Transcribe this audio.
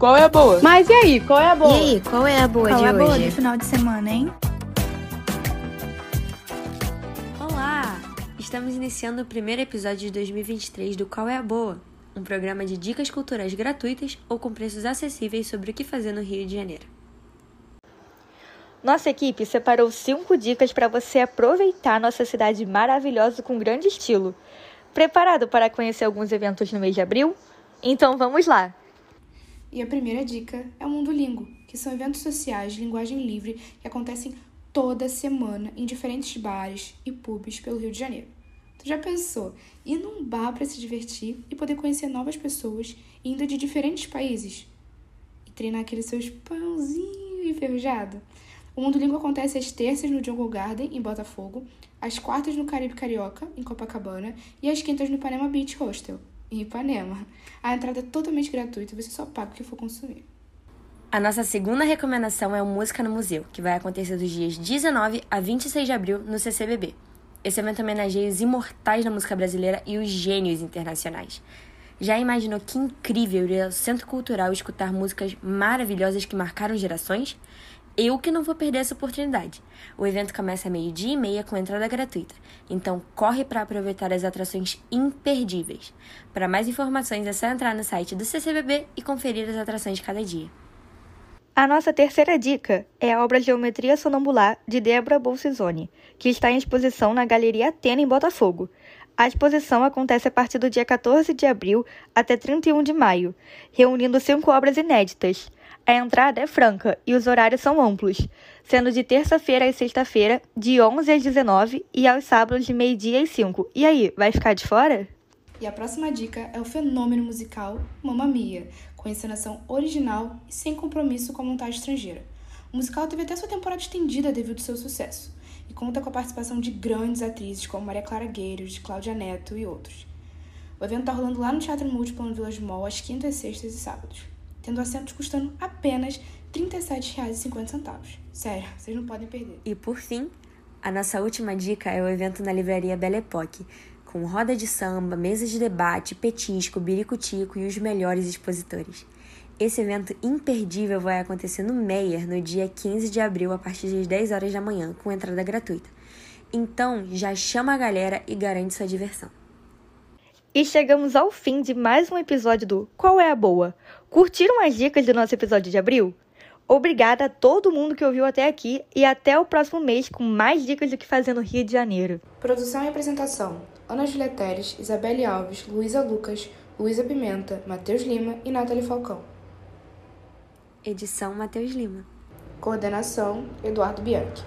Qual é a boa? Mas e aí, qual é a boa? E aí, qual é a boa Qual de é a boa hoje? de final de semana, hein? Olá! Estamos iniciando o primeiro episódio de 2023 do Qual é a Boa? Um programa de dicas culturais gratuitas ou com preços acessíveis sobre o que fazer no Rio de Janeiro. Nossa equipe separou cinco dicas para você aproveitar nossa cidade maravilhosa com grande estilo. Preparado para conhecer alguns eventos no mês de abril? Então vamos lá! E a primeira dica é o Mundo Lingo, que são eventos sociais de linguagem livre que acontecem toda semana em diferentes bares e pubs pelo Rio de Janeiro. Tu já pensou ir num bar para se divertir e poder conhecer novas pessoas indo de diferentes países? E treinar aquele seu espanhãozinho enferrujado? O Mundo Língua acontece às terças no Jungle Garden, em Botafogo, às quartas no Caribe Carioca, em Copacabana, e às quintas no Ipanema Beach Hostel, em Ipanema. A entrada é totalmente gratuita, você só paga o que for consumir. A nossa segunda recomendação é o Música no Museu, que vai acontecer dos dias 19 a 26 de abril no CCBB. Esse evento homenageia os imortais da música brasileira e os gênios internacionais. Já imaginou que incrível ir ao Centro Cultural escutar músicas maravilhosas que marcaram gerações? Eu que não vou perder essa oportunidade. O evento começa a meio-dia e meia com entrada gratuita, então corre para aproveitar as atrações imperdíveis. Para mais informações é só entrar no site do CCBB e conferir as atrações de cada dia. A nossa terceira dica é a obra Geometria Sonambular de Débora Bolsizoni, que está em exposição na Galeria Atena, em Botafogo. A exposição acontece a partir do dia 14 de abril até 31 de maio, reunindo cinco obras inéditas. A entrada é franca e os horários são amplos, sendo de terça-feira às sexta-feira, de 11 às 19 e aos sábados de meio-dia às 5. E aí, vai ficar de fora? E a próxima dica é o fenômeno musical Mamma Mia, com encenação original e sem compromisso com a montagem estrangeira. O musical teve até sua temporada estendida devido ao seu sucesso, e conta com a participação de grandes atrizes como Maria Clara Gueiros, Cláudia Neto e outros. O evento está rolando lá no Teatro Múltiplo no Village Mall às quintas, sextas e sábados, tendo assentos custando apenas R$ 37,50. Sério, vocês não podem perder. E por fim, a nossa última dica é o evento na livraria Belle Époque, com roda de samba, mesa de debate, petisco, biricutico e os melhores expositores. Esse evento imperdível vai acontecer no Meyer no dia 15 de abril, a partir das 10 horas da manhã, com entrada gratuita. Então, já chama a galera e garante sua diversão. E chegamos ao fim de mais um episódio do Qual é a Boa? Curtiram as dicas do nosso episódio de abril? Obrigada a todo mundo que ouviu até aqui e até o próximo mês com mais dicas do que fazer no Rio de Janeiro. Produção e apresentação: Ana Julia Teres, Isabelle Alves, Luísa Lucas, Luísa Pimenta, Matheus Lima e Nathalie Falcão. Edição Matheus Lima. Coordenação: Eduardo Bianchi.